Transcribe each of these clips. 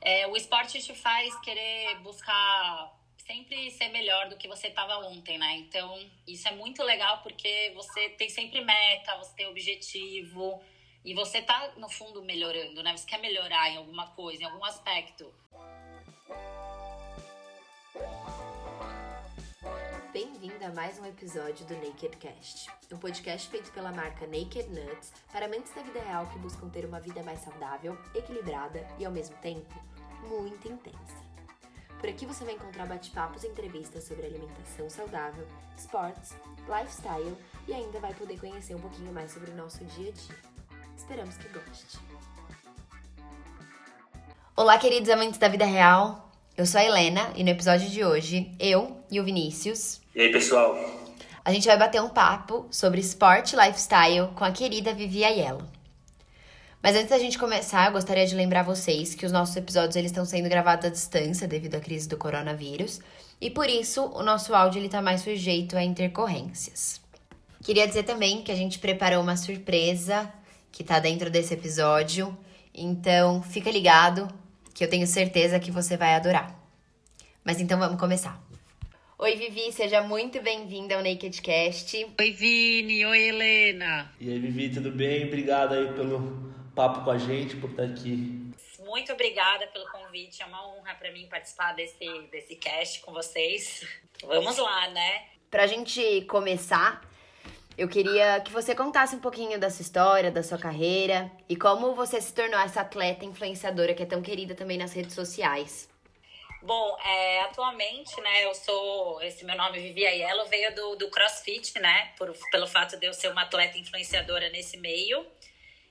É, o esporte te faz querer buscar sempre ser melhor do que você estava ontem, né? Então, isso é muito legal porque você tem sempre meta, você tem objetivo e você tá, no fundo, melhorando, né? Você quer melhorar em alguma coisa, em algum aspecto. A mais um episódio do Naked Cast, um podcast feito pela marca Naked Nuts para mentes da vida real que buscam ter uma vida mais saudável, equilibrada e ao mesmo tempo muito intensa. Por aqui você vai encontrar bate-papos e entrevistas sobre alimentação saudável, esportes, lifestyle e ainda vai poder conhecer um pouquinho mais sobre o nosso dia a dia. Esperamos que goste. Olá, queridos amantes da vida real. Eu sou a Helena e no episódio de hoje, eu e o Vinícius. E aí, pessoal? A gente vai bater um papo sobre esporte lifestyle com a querida Vivi Aiello. Mas antes da gente começar, eu gostaria de lembrar vocês que os nossos episódios eles estão sendo gravados à distância devido à crise do coronavírus, e por isso o nosso áudio está mais sujeito a intercorrências. Queria dizer também que a gente preparou uma surpresa que está dentro desse episódio, então fica ligado que eu tenho certeza que você vai adorar. Mas então vamos começar. Oi, Vivi, seja muito bem-vinda ao Nakedcast. Oi, Vini. Oi, Helena. E aí, Vivi, tudo bem? Obrigado aí pelo papo com a gente, por estar aqui. Muito obrigada pelo convite. É uma honra para mim participar desse, desse cast com vocês. Vamos lá, né? Pra gente começar, eu queria que você contasse um pouquinho da sua história, da sua carreira e como você se tornou essa atleta influenciadora que é tão querida também nas redes sociais. Bom, é, atualmente, né, eu sou. Esse meu nome, Vivi Aiello, veio do, do CrossFit, né? Por, pelo fato de eu ser uma atleta influenciadora nesse meio.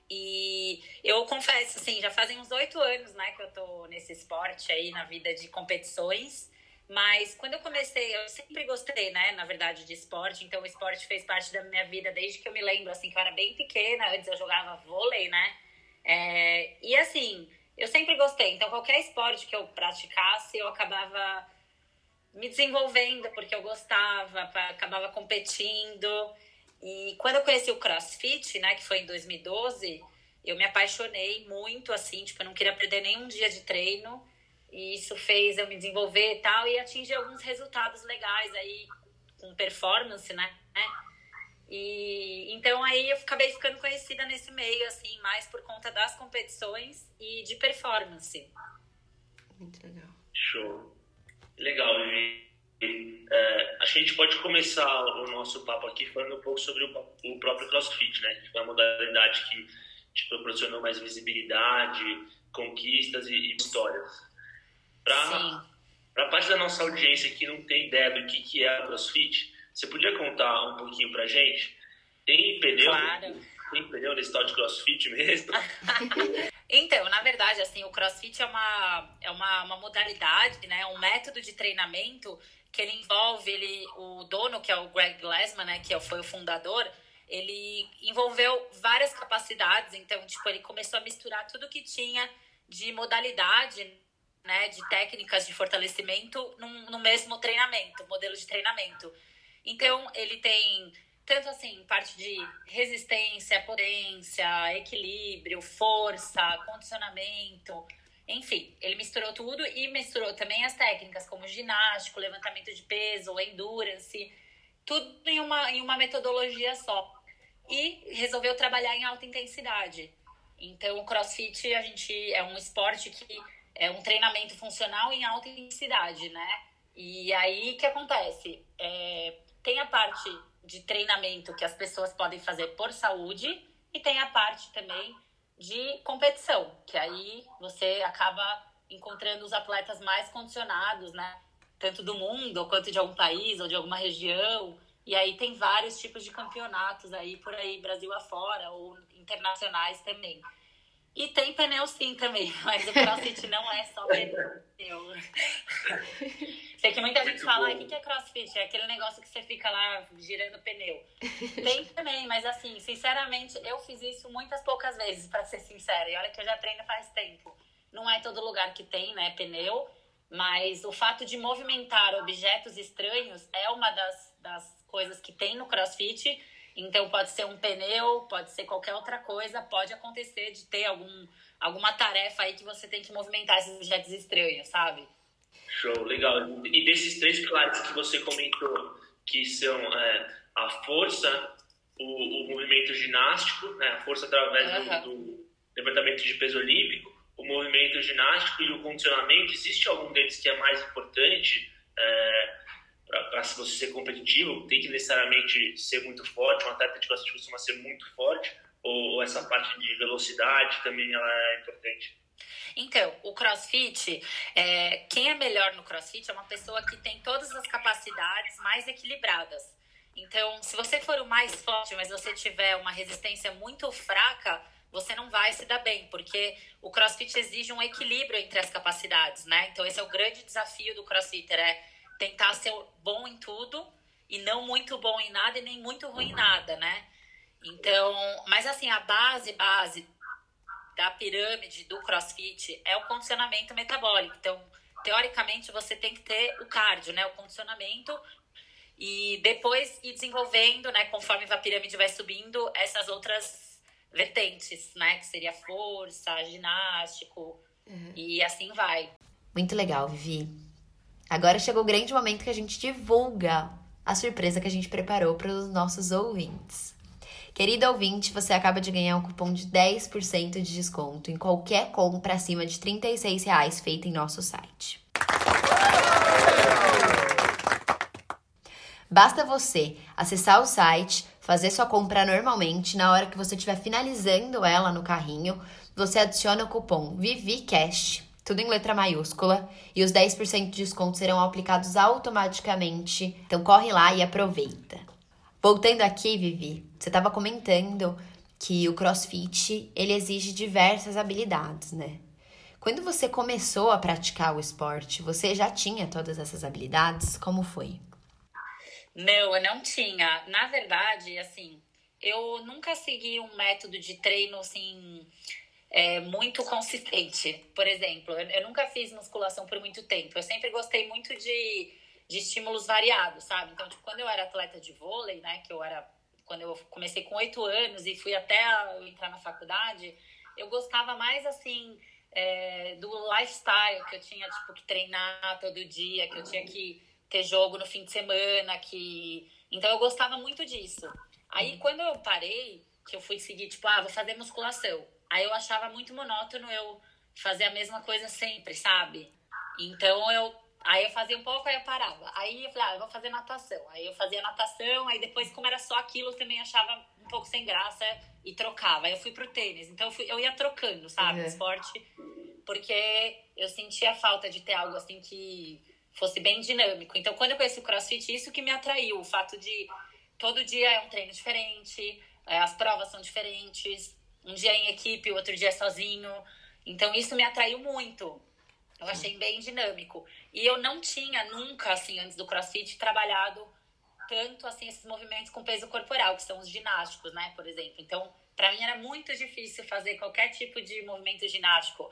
E eu confesso, assim, já fazem uns oito anos, né, que eu tô nesse esporte aí, na vida de competições. Mas quando eu comecei, eu sempre gostei, né, na verdade, de esporte. Então, o esporte fez parte da minha vida desde que eu me lembro, assim, que eu era bem pequena. Antes eu jogava vôlei, né? É, e assim, eu sempre gostei. Então, qualquer esporte que eu praticasse, eu acabava me desenvolvendo porque eu gostava, acabava competindo. E quando eu conheci o CrossFit, né, que foi em 2012, eu me apaixonei muito, assim, tipo, eu não queria perder nenhum dia de treino. E isso fez eu me desenvolver e tal, e atingir alguns resultados legais aí, com performance, né? E então aí eu acabei ficando conhecida nesse meio, assim, mais por conta das competições e de performance. Muito legal. Show. Legal, Vivi. É, a gente pode começar o nosso papo aqui falando um pouco sobre o, o próprio CrossFit, né? Que foi uma modalidade que te proporcionou mais visibilidade, conquistas e, e histórias. Para a parte da nossa audiência que não tem ideia do que, que é o CrossFit, você podia contar um pouquinho pra gente? Tem pneu? Claro. Tem pneu nesse tal de crossfit mesmo? então, na verdade, assim, o crossfit é uma, é uma, uma modalidade, né? Um método de treinamento que ele envolve ele, o dono, que é o Greg Glassman, né? Que foi o fundador, ele envolveu várias capacidades. Então, tipo, ele começou a misturar tudo que tinha de modalidade, né? De técnicas de fortalecimento no mesmo treinamento, modelo de treinamento. Então, ele tem tanto assim, parte de resistência, potência, equilíbrio, força, condicionamento, enfim, ele misturou tudo e misturou também as técnicas como ginástico, levantamento de peso, endurance, tudo em uma, em uma metodologia só. E resolveu trabalhar em alta intensidade. Então, o crossfit a gente é um esporte que é um treinamento funcional em alta intensidade, né? E aí o que acontece? É, tem a parte de treinamento que as pessoas podem fazer por saúde e tem a parte também de competição, que aí você acaba encontrando os atletas mais condicionados, né? Tanto do mundo, quanto de algum país ou de alguma região. E aí tem vários tipos de campeonatos aí por aí, Brasil afora, ou internacionais também. E tem pneu sim também, mas o crossfit não é só pneu. Sei que muita gente fala, o que é crossfit? É aquele negócio que você fica lá girando pneu. Tem também, mas assim, sinceramente, eu fiz isso muitas poucas vezes, para ser sincera. E olha que eu já treino faz tempo. Não é todo lugar que tem, né, pneu, mas o fato de movimentar objetos estranhos é uma das, das coisas que tem no crossfit Então pode ser um pneu, pode ser qualquer outra coisa, pode acontecer de ter algum, alguma tarefa aí que você tem que movimentar esses objetos estranhos, sabe? Show, legal. E desses três pilares que você comentou, que são é, a força, o, o, movimento ginástico, né, a força através uhum. do, do levantamento de peso olímpico, o movimento ginástico e o condicionamento, existe algum deles que é mais importante é, para você ser competitivo? Tem que necessariamente ser muito forte? Um atleta de crossfit costuma ser muito forte? Ou, ou essa parte de velocidade também ela é importante? Então, o crossfit, é, quem é melhor no crossfit é uma pessoa que tem todas as capacidades mais equilibradas. Então, se você for o mais forte, mas você tiver uma resistência muito fraca, você não vai se dar bem, porque o crossfit exige um equilíbrio entre as capacidades, né? Então, esse é o grande desafio do crossfitter, é tentar ser bom em tudo e não muito bom em nada e nem muito ruim em nada, né? Então, mas assim, a base, base da pirâmide do crossfit é o condicionamento metabólico. Então, teoricamente, você tem que ter o cardio, né? O condicionamento e depois ir desenvolvendo, né? Conforme a pirâmide vai subindo, essas outras vertentes, né? Que seria força, ginástico uhum. e assim vai. Muito legal, Vivi. Agora chegou o grande momento que a gente divulga a surpresa que a gente preparou para os nossos ouvintes. Querida ouvinte, você acaba de ganhar um cupom de 10% de desconto em qualquer compra acima de R$ reais feita em nosso site. Basta você acessar o site, fazer sua compra normalmente, na hora que você estiver finalizando ela no carrinho, você adiciona o cupom VIVICAST, tudo em letra maiúscula, e os 10% de desconto serão aplicados automaticamente. Então corre lá e aproveita. Voltando aqui, Vivi, você estava comentando que o CrossFit ele exige diversas habilidades, né? Quando você começou a praticar o esporte, você já tinha todas essas habilidades? Como foi? Não, eu não tinha. Na verdade, assim, eu nunca segui um método de treino assim é, muito consistente. Por exemplo, eu, eu, nunca fiz musculação por muito tempo. Eu sempre gostei muito de, de estímulos variados, sabe? Então, tipo, quando eu era atleta de vôlei, né, que eu era quando eu comecei com oito anos e fui até eu entrar na faculdade, eu gostava mais assim é, do lifestyle que eu tinha tipo que treinar todo dia, que eu tinha que ter jogo no fim de semana, que então eu gostava muito disso. Aí quando eu parei, que eu fui seguir tipo, ah, vou fazer musculação. Aí eu achava muito monótono eu fazer a mesma coisa sempre, sabe? Então eu aí eu fazia um pouco, aí eu parava. Aí eu falei, ah, eu vou fazer natação. Aí eu fazia natação, aí depois, como era só aquilo, eu também achava um pouco sem graça e trocava. Aí eu fui pro tênis. Então eu, fui, eu ia trocando, sabe? Uhum. Esporte. Porque eu sentia falta de ter algo assim que fosse bem dinâmico. Então, quando eu conheci o CrossFit, isso que me atraiu, o fato de todo dia é um treino diferente, é, as provas são diferentes, um dia em equipe, outro dia sozinho. Então, isso me atraiu muito. Eu achei bem dinâmico. E eu não tinha nunca, assim, antes do CrossFit, trabalhado tanto, assim, esses movimentos com peso corporal, que são os ginásticos, né, por exemplo. Então, para mim era muito difícil fazer qualquer tipo de movimento ginástico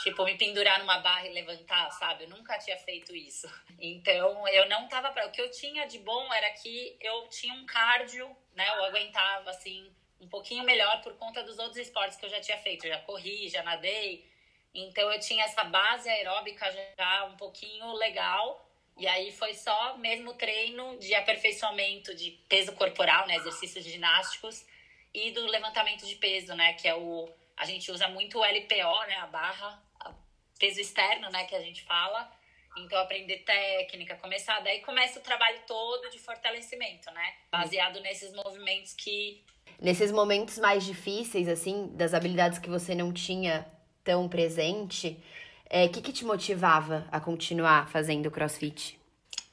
Tipo, me pendurar numa barra e levantar, sabe? Eu nunca tinha feito isso. Então, eu não tava pra... O que eu tinha de bom era que eu tinha um cardio, né? Eu aguentava, assim, um pouquinho melhor por conta dos outros esportes que eu já tinha feito. Eu já corri, já nadei. Então, eu tinha essa base aeróbica já um pouquinho legal. E aí, foi só mesmo treino de aperfeiçoamento de peso corporal, né? Exercícios ginásticos. E do levantamento de peso, né? Que é o a gente usa muito o LPO, né, a barra, peso externo, né, que a gente fala. Então, aprender técnica, começar. Daí começa o trabalho todo de fortalecimento, né? Baseado nesses movimentos que. Nesses momentos mais difíceis, assim, das habilidades que você não tinha tão presente, o é, que, que te motivava a continuar fazendo crossfit?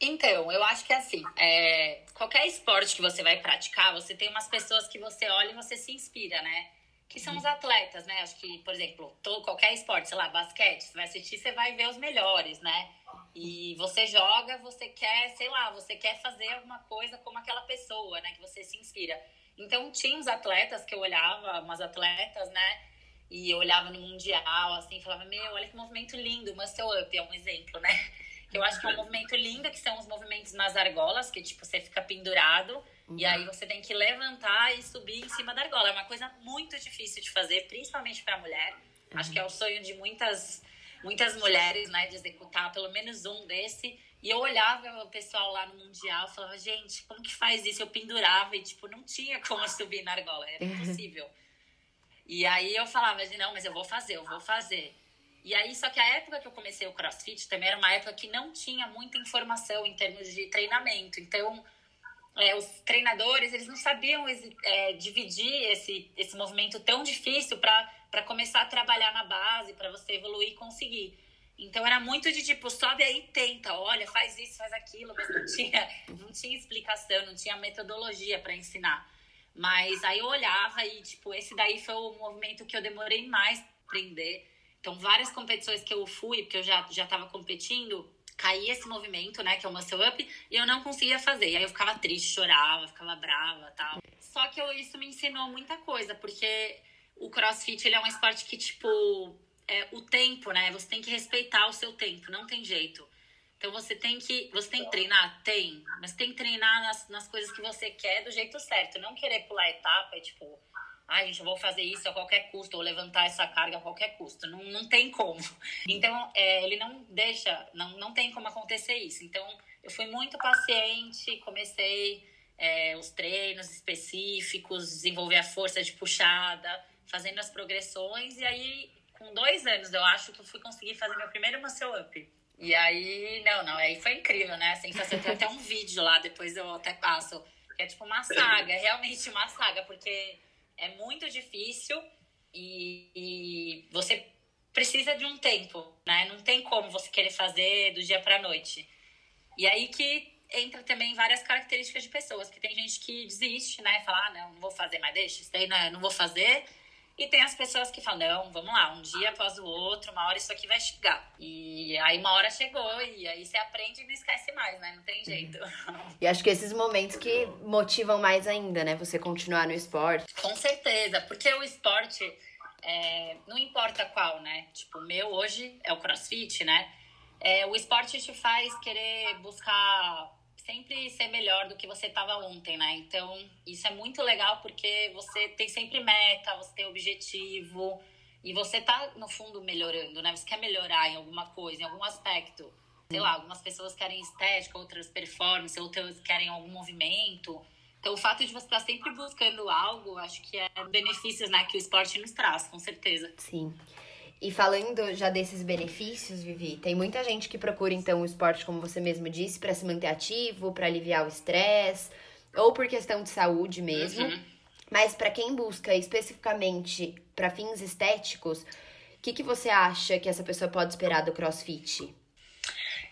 Então, eu acho que assim, é, qualquer esporte que você vai praticar, você tem umas pessoas que você olha e você se inspira, né? que são os atletas, né? Acho que, por exemplo, todo, qualquer esporte, sei lá, basquete, você vai assistir, você vai ver os melhores, né? E você joga, você quer, sei lá, você quer fazer alguma coisa como aquela pessoa, né? Que você se inspira. Então, tinha uns atletas que eu olhava, umas atletas, né? E eu olhava no Mundial, assim, falava, meu, olha que movimento lindo, muscle up, é um exemplo, né? Eu acho que é um movimento lindo, que são os movimentos nas argolas, que tipo, você fica pendurado uhum. e aí você tem que levantar e subir em cima da argola. É uma coisa muito difícil de fazer, principalmente para mulher. Uhum. Acho que é o sonho de muitas muitas mulheres, né, de executar pelo menos um desse. E eu olhava o pessoal lá no Mundial e falava, gente, como que faz isso? Eu pendurava e, tipo, não tinha como subir na argola, era impossível. e aí eu falava, não, mas eu vou fazer, eu vou fazer. E aí, só que a época que eu comecei o CrossFit também era uma época que não tinha muita informação em termos de treinamento. Então, é, os treinadores, eles não sabiam é, dividir esse, esse movimento tão difícil para começar a trabalhar na base, para você evoluir e conseguir. Então, era muito de tipo, sobe aí tenta, olha, faz isso, faz aquilo, mas não tinha, não tinha explicação, não tinha metodologia para ensinar. Mas aí eu olhava e, tipo, esse daí foi o movimento que eu demorei mais para aprender então, várias competições que eu fui, porque eu já, já tava competindo, caía esse movimento, né, que é o muscle up, e eu não conseguia fazer. E aí eu ficava triste, chorava, ficava brava tal. Só que eu, isso me ensinou muita coisa, porque o crossfit, ele é um esporte que, tipo, é, o tempo, né, você tem que respeitar o seu tempo, não tem jeito. Então você tem que. Você tem que treinar? Tem. Mas tem que treinar nas, nas coisas que você quer do jeito certo. Não querer pular etapa e, tipo, ai, gente, eu vou fazer isso a qualquer custo, ou levantar essa carga a qualquer custo. Não, não tem como. Então, é, ele não deixa, não, não tem como acontecer isso. Então, eu fui muito paciente, comecei é, os treinos específicos, desenvolver a força de puxada, fazendo as progressões, e aí, com dois anos, eu acho que eu fui conseguir fazer meu primeiro muscle up. E aí, não, não, aí foi incrível, né? A sensação, tem até um vídeo lá, depois eu até passo, que é tipo uma saga, realmente uma saga, porque é muito difícil e, e você precisa de um tempo, né? Não tem como você querer fazer do dia para noite. E aí que entra também várias características de pessoas, que tem gente que desiste, né? Fala, ah, não, não vou fazer mais, deixa, isso daí não, é, não vou fazer. E tem as pessoas que falam, não, vamos lá, um dia após o outro, uma hora isso aqui vai chegar. E aí uma hora chegou, e aí você aprende e não esquece mais, né? Não tem jeito. E acho que esses momentos que motivam mais ainda, né? Você continuar no esporte. Com certeza, porque o esporte, é, não importa qual, né? Tipo, o meu hoje é o crossfit, né? É, o esporte te faz querer buscar sempre ser melhor do que você estava ontem, né? Então, isso é muito legal porque você tem sempre meta, você tem objetivo e você tá, no fundo, melhorando, né? Você quer melhorar em alguma coisa, em algum aspecto. Sei lá, algumas pessoas querem estética, outras performance, outras querem algum movimento. Então, o fato de você estar sempre buscando algo, acho que é benefícios, né, que o esporte nos traz, com certeza. Sim. E falando já desses benefícios, Vivi, tem muita gente que procura então o esporte, como você mesmo disse, para se manter ativo, para aliviar o estresse, ou por questão de saúde mesmo. Uhum. Mas para quem busca especificamente para fins estéticos, o que, que você acha que essa pessoa pode esperar do CrossFit?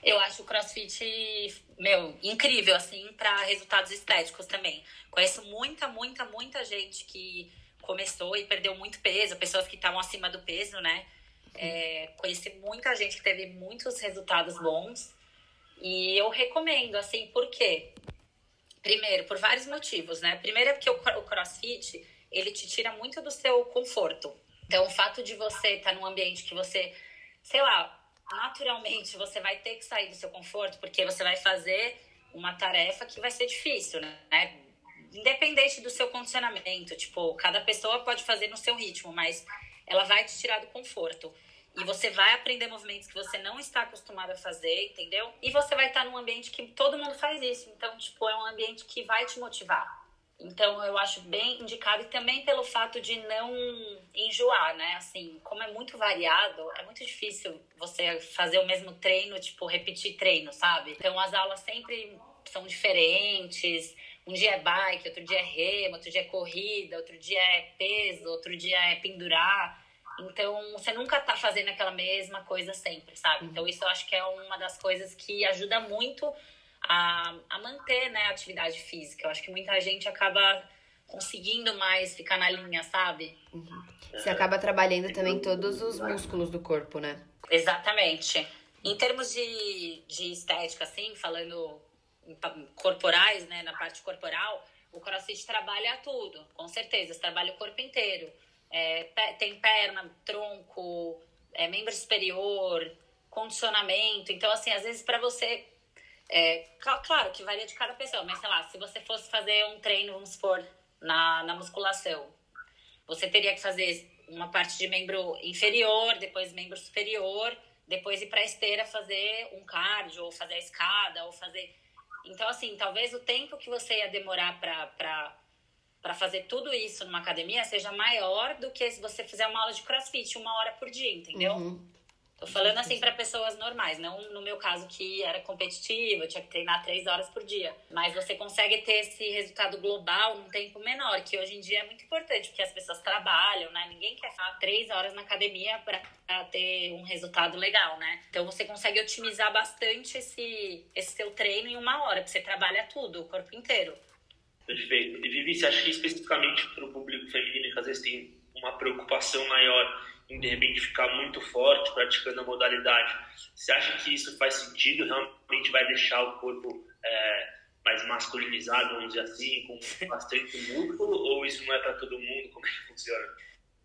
Eu acho o CrossFit, meu, incrível, assim, para resultados estéticos também. Conheço muita, muita, muita gente que começou e perdeu muito peso, pessoas que estavam acima do peso, né? É, conheci muita gente que teve muitos resultados bons. E eu recomendo, assim, por quê? Primeiro, por vários motivos, né? Primeiro é porque o crossfit, ele te tira muito do seu conforto. Então, o fato de você estar num ambiente que você, sei lá, naturalmente você vai ter que sair do seu conforto, porque você vai fazer uma tarefa que vai ser difícil, né? Independente do seu condicionamento, tipo, cada pessoa pode fazer no seu ritmo, mas ela vai te tirar do conforto. E você vai aprender movimentos que você não está acostumado a fazer, entendeu? E você vai estar num ambiente que todo mundo faz isso. Então, tipo, é um ambiente que vai te motivar. Então, eu acho bem indicado e também pelo fato de não enjoar, né? Assim, como é muito variado, é muito difícil você fazer o mesmo treino, tipo, repetir treino, sabe? Então, as aulas sempre são diferentes. Um dia é bike, outro dia é remo, outro dia é corrida, outro dia é peso, outro dia é pendurar. Então, você nunca tá fazendo aquela mesma coisa sempre, sabe? Então, isso eu acho que é uma das coisas que ajuda muito a, a manter né, a atividade física. Eu acho que muita gente acaba conseguindo mais ficar na linha, sabe? Uhum. Você acaba trabalhando também todos os músculos do corpo, né? Exatamente. Em termos de, de estética, assim, falando corporais, né, na parte corporal, o crossfit trabalha tudo, com certeza. Você trabalha o corpo inteiro. É, tem perna, tronco, é, membro superior, condicionamento. Então, assim, às vezes para você. É, claro que varia de cada pessoa, mas sei lá, se você fosse fazer um treino, vamos supor, na, na musculação, você teria que fazer uma parte de membro inferior, depois membro superior, depois ir para a esteira fazer um cardio, ou fazer a escada, ou fazer. Então, assim, talvez o tempo que você ia demorar para fazer tudo isso numa academia seja maior do que se você fizer uma aula de crossfit uma hora por dia, entendeu? Uhum. Tô falando assim para pessoas normais, não no meu caso que era competitivo, eu tinha que treinar três horas por dia. Mas você consegue ter esse resultado global num tempo menor, que hoje em dia é muito importante, porque as pessoas trabalham, né? Ninguém quer ficar três horas na academia para ter um resultado legal, né? Então você consegue otimizar bastante esse, esse seu treino em uma hora, porque você trabalha tudo, o corpo inteiro. Perfeito. E Vivi, você acha que especificamente para o público feminino que às vezes tem uma preocupação maior em de repente ficar muito forte praticando a modalidade. Você acha que isso faz sentido? Realmente vai deixar o corpo é, mais masculinizado, vamos dizer assim, com bastante músculo? Ou isso não é para todo mundo? Como é que funciona?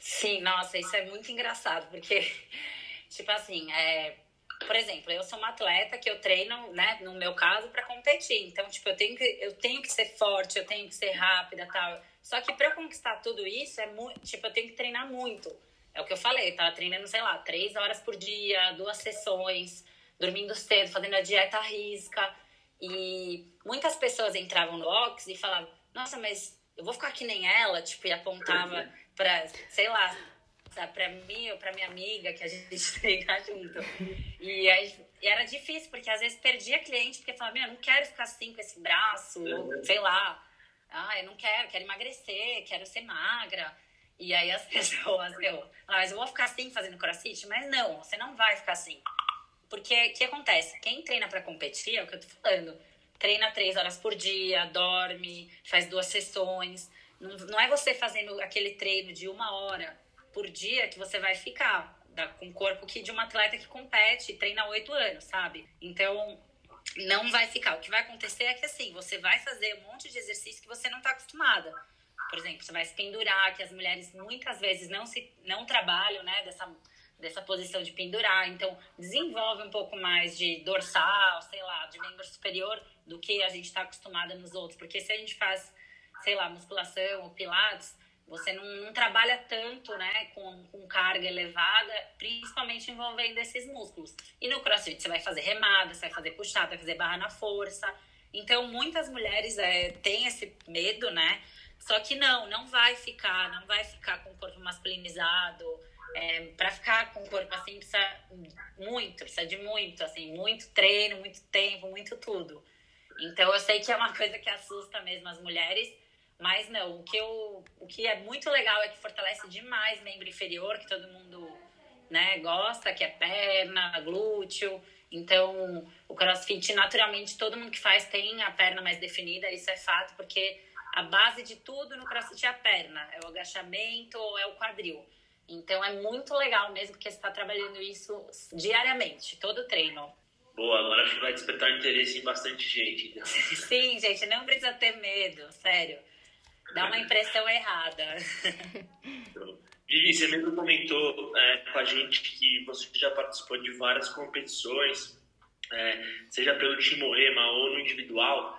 Sim, nossa, isso é muito engraçado, porque, tipo assim, é, por exemplo, eu sou uma atleta que eu treino, né, no meu caso, para competir. Então, tipo, eu tenho que, eu tenho que ser forte, eu tenho que ser rápida tal. Só que para conquistar tudo isso, é muito, tipo, eu tenho que treinar muito. É o que eu falei, tava treinando, sei lá, três horas por dia, duas sessões, dormindo cedo, fazendo a dieta à risca. E muitas pessoas entravam no box e falavam, nossa, mas eu vou ficar que nem ela, tipo, e apontava pra, sei lá, pra mim ou pra minha amiga, que a gente treina junto. E, aí, e era difícil, porque às vezes perdia cliente, porque falava, meu, eu não quero ficar assim com esse braço, sei lá. Ah, eu não quero, quero emagrecer, quero ser magra. E aí as pessoas, meu, ah, mas eu vou ficar assim fazendo crossfit? Mas não, você não vai ficar assim. Porque o que acontece? Quem treina para competir, é o que eu tô falando, treina três horas por dia, dorme, faz duas sessões. Não, não é você fazendo aquele treino de uma hora por dia que você vai ficar da, com o corpo que de uma atleta que compete treina oito anos, sabe? Então, não vai ficar. O que vai acontecer é que assim, você vai fazer um monte de exercício que você não está acostumada. Por exemplo, você vai se pendurar, que as mulheres muitas vezes não se não trabalham, né, dessa dessa posição de pendurar, então desenvolve um pouco mais de dorsal, sei lá, de membro superior do que a gente está acostumada nos outros, porque se a gente faz, sei lá, musculação ou pilates, você não, não trabalha tanto, né, com, com carga elevada, principalmente envolvendo esses músculos. E no crossfit você vai fazer remada, você vai fazer puxada, vai fazer barra na força. Então, muitas mulheres é, têm esse medo, né, só que não, não vai ficar, não vai ficar com o corpo masculinizado. É, para ficar com o corpo assim precisa muito, precisa de muito, assim, muito treino, muito tempo, muito tudo. Então eu sei que é uma coisa que assusta mesmo as mulheres, mas não, o que, eu, o que é muito legal é que fortalece demais membro inferior, que todo mundo né, gosta, que é perna, glúteo. Então, o crossfit, naturalmente, todo mundo que faz tem a perna mais definida, isso é fato, porque a base de tudo no crossfit é a perna, é o agachamento ou é o quadril. Então é muito legal mesmo, porque você está trabalhando isso diariamente, todo treino. Boa, agora acho que vai despertar interesse em bastante gente. Então. Sim, gente, não precisa ter medo, sério. Dá uma impressão errada. Vivi, você mesmo comentou é, com a gente que você já participou de várias competições, é, seja pelo time Moema ou no individual.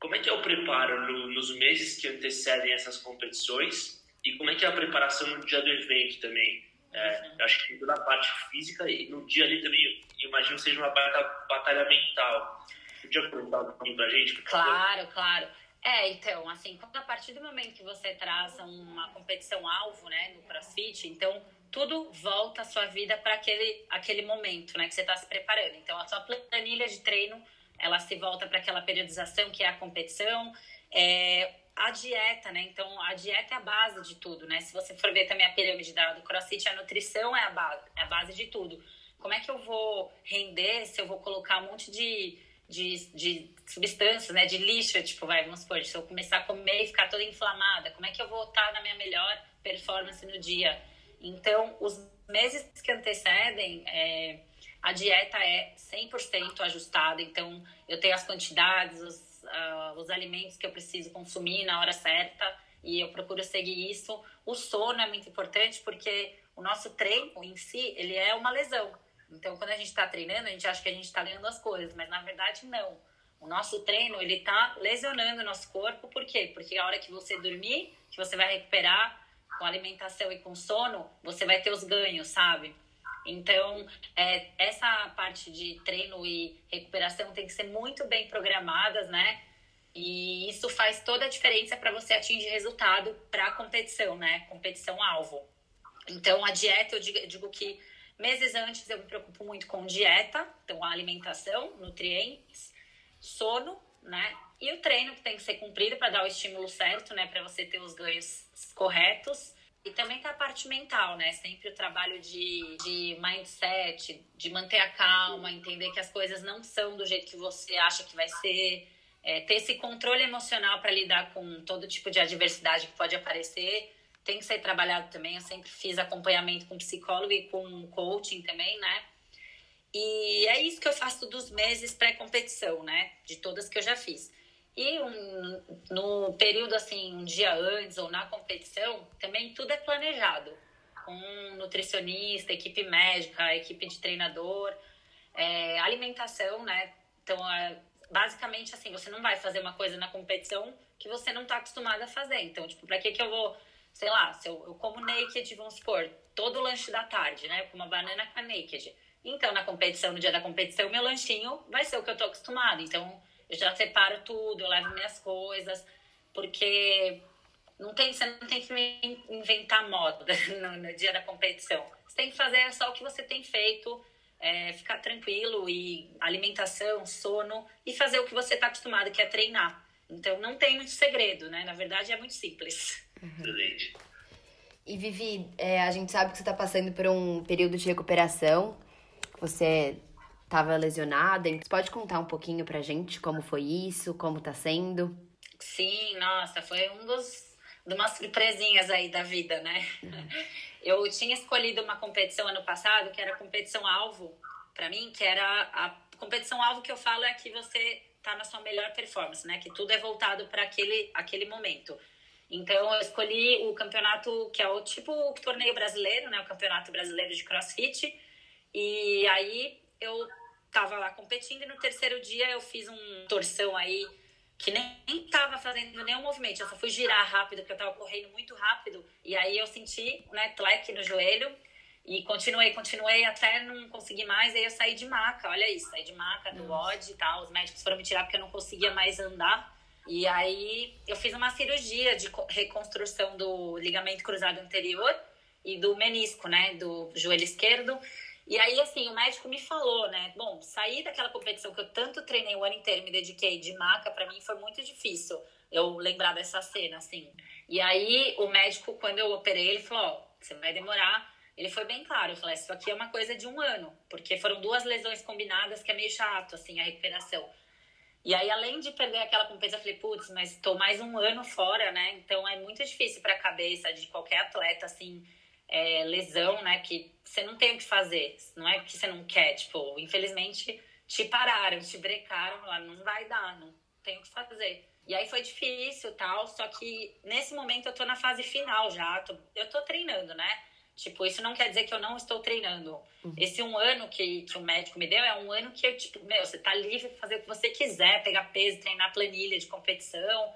Como é que é o preparo no, nos meses que antecedem essas competições e como é que é a preparação no dia do evento também? É, eu acho que toda a parte física e no dia ali também, imagino seja uma batalha, batalha mental. Podia contar um pouquinho pra gente? Claro, claro. É, então, assim, a partir do momento que você traça uma competição alvo, né, no CrossFit, então tudo volta a sua vida para aquele, aquele momento, né, que você está se preparando. Então, a sua planilha de treino ela se volta para aquela periodização que é a competição. É, a dieta, né? Então, a dieta é a base de tudo, né? Se você for ver também a pirâmide da, do CrossFit, a nutrição é a base, é a base de tudo. Como é que eu vou render se eu vou colocar um monte de, de, de substâncias, né? De lixo, tipo, vai, vamos supor, se eu começar a comer e ficar toda inflamada, como é que eu vou estar na minha melhor performance no dia? Então, os meses que antecedem... É, a dieta é 100% ajustada, então eu tenho as quantidades, os, uh, os alimentos que eu preciso consumir na hora certa e eu procuro seguir isso. O sono é muito importante porque o nosso treino em si, ele é uma lesão. Então, quando a gente está treinando, a gente acha que a gente está ganhando as coisas, mas na verdade não. O nosso treino, ele tá lesionando o nosso corpo, por quê? Porque a hora que você dormir, que você vai recuperar com alimentação e com sono, você vai ter os ganhos, sabe? Então, é, essa parte de treino e recuperação tem que ser muito bem programadas, né? E isso faz toda a diferença para você atingir resultado para a competição, né? Competição alvo. Então, a dieta, eu digo, digo que meses antes eu me preocupo muito com dieta, então a alimentação, nutrientes, sono, né? E o treino que tem que ser cumprido para dar o estímulo certo, né? Para você ter os ganhos corretos. E também tá a parte mental, né? Sempre o trabalho de, de mindset, de manter a calma, entender que as coisas não são do jeito que você acha que vai ser. É, ter esse controle emocional para lidar com todo tipo de adversidade que pode aparecer tem que ser trabalhado também. Eu sempre fiz acompanhamento com psicólogo e com coaching também, né? E é isso que eu faço dos meses pré-competição, né? De todas que eu já fiz. E um, no período assim, um dia antes ou na competição, também tudo é planejado. Com nutricionista, equipe médica, equipe de treinador, é, alimentação, né? Então, é, basicamente assim, você não vai fazer uma coisa na competição que você não está acostumado a fazer. Então, tipo, para que que eu vou, sei lá, se eu, eu como naked, vamos supor, todo lanche da tarde, né? Com uma banana com a naked. Então, na competição, no dia da competição, meu lanchinho vai ser o que eu tô acostumado. Então, eu já separo tudo, eu levo minhas coisas, porque não tem, você não tem que inventar moda no, no dia da competição. Você tem que fazer só o que você tem feito, é, ficar tranquilo e alimentação, sono e fazer o que você está acostumado, que é treinar. Então não tem muito segredo, né? Na verdade é muito simples. Excelente. E Vivi, é, a gente sabe que você está passando por um período de recuperação. Você estava lesionada. Você pode contar um pouquinho pra gente como foi isso, como tá sendo? Sim, nossa, foi um dos de umas surpresinhas aí da vida, né? Uhum. Eu tinha escolhido uma competição ano passado, que era a competição alvo para mim, que era a competição alvo que eu falo é que você tá na sua melhor performance, né? Que tudo é voltado para aquele aquele momento. Então eu escolhi o campeonato que é o tipo o torneio brasileiro, né? O campeonato brasileiro de CrossFit. E aí eu tava lá competindo e no terceiro dia eu fiz um torção aí que nem, tava fazendo nenhum movimento, eu só fui girar rápido porque eu tava correndo muito rápido e aí eu senti, né, tleque no joelho e continuei, continuei até não conseguir mais, aí eu saí de maca, olha isso, saí de maca do odd e tal, os médicos foram me tirar porque eu não conseguia mais andar. E aí eu fiz uma cirurgia de reconstrução do ligamento cruzado anterior e do menisco, né, do joelho esquerdo. E aí, assim, o médico me falou, né? Bom, sair daquela competição que eu tanto treinei o ano inteiro, me dediquei de maca, para mim foi muito difícil eu lembrar dessa cena, assim. E aí, o médico, quando eu operei, ele falou: Ó, oh, você vai demorar. Ele foi bem claro, eu falei: Isso aqui é uma coisa de um ano, porque foram duas lesões combinadas que é meio chato, assim, a recuperação. E aí, além de perder aquela competição, eu falei: Putz, mas estou mais um ano fora, né? Então é muito difícil para a cabeça de qualquer atleta, assim é, lesão, né? Que você não tem o que fazer. Não é que você não quer. Tipo, infelizmente te pararam, te brecaram lá, não vai dar, não tem o que fazer. E aí foi difícil tal, só que nesse momento eu tô na fase final já, tô, eu tô treinando, né? Tipo, isso não quer dizer que eu não estou treinando. Uhum. Esse um ano que, que o médico me deu é um ano que eu, tipo, meu, você tá livre pra fazer o que você quiser, pegar peso, treinar planilha de competição.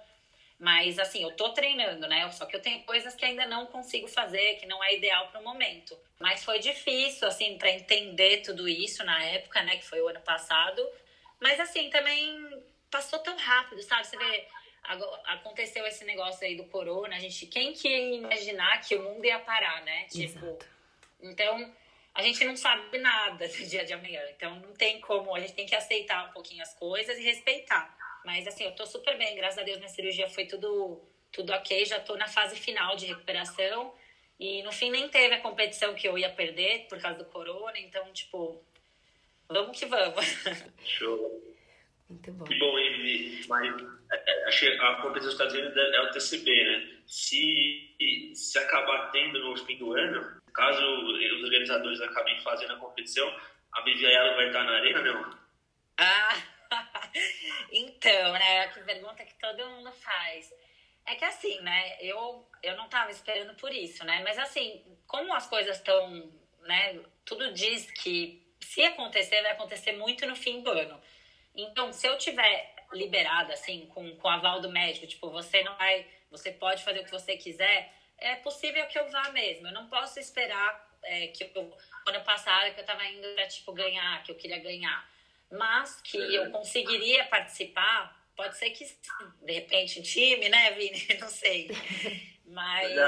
Mas assim, eu tô treinando, né? Só que eu tenho coisas que ainda não consigo fazer, que não é ideal para o momento. Mas foi difícil, assim, para entender tudo isso na época, né? Que foi o ano passado. Mas assim, também passou tão rápido, sabe? Você vê, aconteceu esse negócio aí do corona, a gente, quem que ia imaginar que o mundo ia parar, né? Tipo, Exato. então a gente não sabe nada do dia de amanhã. Então não tem como, a gente tem que aceitar um pouquinho as coisas e respeitar. Mas assim, eu tô super bem, graças a Deus minha cirurgia foi tudo, tudo ok, já tô na fase final de recuperação. E no fim nem teve a competição que eu ia perder por causa do corona, então, tipo, vamos que vamos. Show. Muito bom. Que bom, Ivy. Mas é, é, que a competição dos Estados Unidos é o TCB, né? Se, se acabar tendo no fim do ano, caso os organizadores acabem fazendo a competição, a Viviela vai estar na arena, não? Ah! então, né? Que pergunta que todo mundo faz. É que assim, né? Eu, eu não tava esperando por isso, né? Mas assim, como as coisas estão, né? Tudo diz que se acontecer, vai acontecer muito no fim do ano. Então, se eu tiver liberada, assim, com, com o aval do médico, tipo, você não vai, você pode fazer o que você quiser, é possível que eu vá mesmo. Eu não posso esperar é, que eu, ano passado que eu tava indo pra, tipo, ganhar, que eu queria ganhar. Mas que eu conseguiria participar, pode ser que, de repente, em time, né, Vini? Não sei. Mas.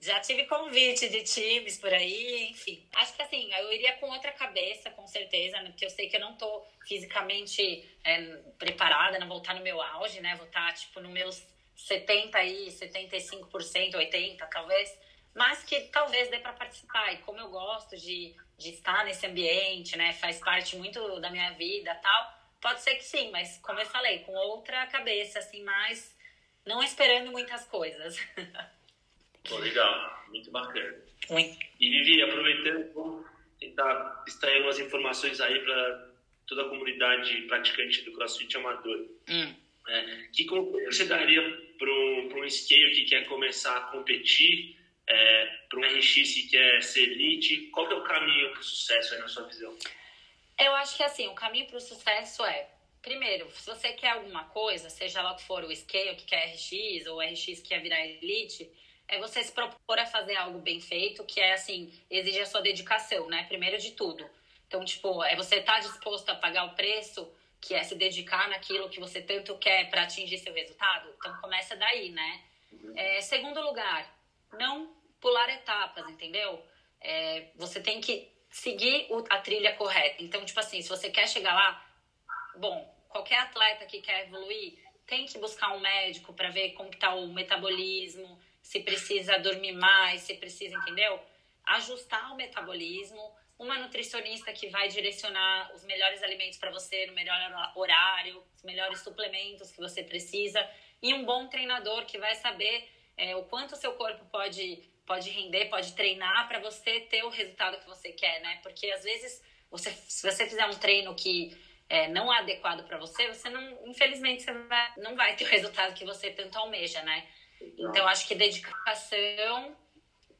Já tive convite de times por aí, enfim. Acho que assim, eu iria com outra cabeça, com certeza, né? porque eu sei que eu não tô fisicamente é, preparada, não vou estar no meu auge, né? Vou estar, tipo, no meus 70 aí, 75%, 80% talvez. Mas que talvez dê para participar. E como eu gosto de, de estar nesse ambiente, né? Faz parte muito da minha vida tal. Pode ser que sim, mas como eu falei, com outra cabeça, assim, mais não esperando muitas coisas. Pô, legal, muito bacana. Sim. E Vivi, aproveitando, vamos tentar extrair umas informações aí para toda a comunidade praticante do CrossFit amador. Hum. É, que você daria para um, um scale que quer começar a competir, é, para um RX que quer ser elite? Qual é o caminho para o sucesso aí na sua visão? Eu acho que assim, o caminho para o sucesso é primeiro, se você quer alguma coisa, seja lá o que for o scale, que quer RX, ou RX que quer virar elite, é você se propor a fazer algo bem feito, que é assim, exige a sua dedicação, né? Primeiro de tudo. Então, tipo, é você estar tá disposto a pagar o preço, que é se dedicar naquilo que você tanto quer para atingir seu resultado. Então, começa daí, né? É, segundo lugar, não pular etapas, entendeu? É, você tem que seguir a trilha correta. Então, tipo assim, se você quer chegar lá, bom, qualquer atleta que quer evoluir tem que buscar um médico para ver como está o metabolismo, se precisa dormir mais, se precisa, entendeu? Ajustar o metabolismo, uma nutricionista que vai direcionar os melhores alimentos para você no melhor horário, os melhores suplementos que você precisa, e um bom treinador que vai saber é, o quanto o seu corpo pode, pode render, pode treinar para você ter o resultado que você quer, né? Porque às vezes, você, se você fizer um treino que é, não é adequado para você, você não, infelizmente, você vai, não vai ter o resultado que você tanto almeja, né? Então, acho que dedicação,